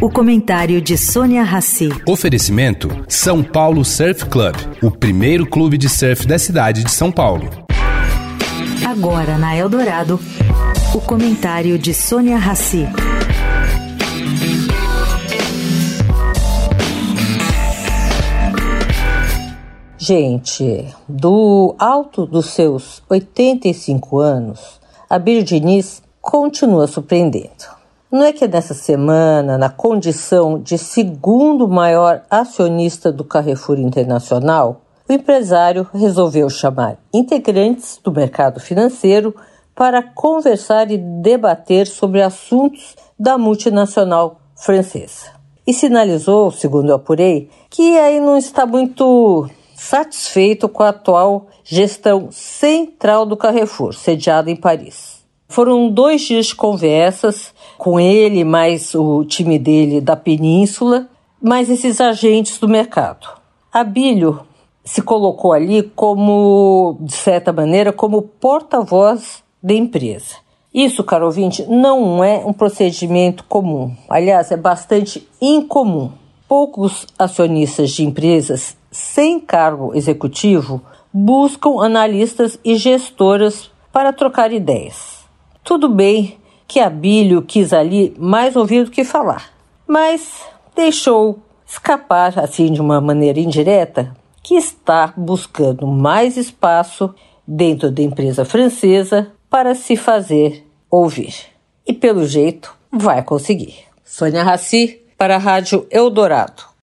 O comentário de Sônia Rassi. Oferecimento São Paulo Surf Club, o primeiro clube de surf da cidade de São Paulo. Agora na Eldorado, o comentário de Sônia Rassi. Gente, do alto dos seus 85 anos, a Bir Diniz continua surpreendendo. Não é que nessa semana, na condição de segundo maior acionista do Carrefour Internacional, o empresário resolveu chamar integrantes do mercado financeiro para conversar e debater sobre assuntos da multinacional francesa. E sinalizou, segundo eu apurei, que aí não está muito satisfeito com a atual gestão central do Carrefour, sediada em Paris. Foram dois dias de conversas com ele, mais o time dele da Península, mais esses agentes do mercado. Abílio se colocou ali como, de certa maneira, como porta-voz da empresa. Isso, caro ouvinte, não é um procedimento comum. Aliás, é bastante incomum. Poucos acionistas de empresas sem cargo executivo buscam analistas e gestoras para trocar ideias. Tudo bem que Abílio quis ali mais ouvir do que falar, mas deixou escapar, assim de uma maneira indireta, que está buscando mais espaço dentro da empresa francesa para se fazer ouvir. E pelo jeito vai conseguir. Sônia Raci para a Rádio Eldorado.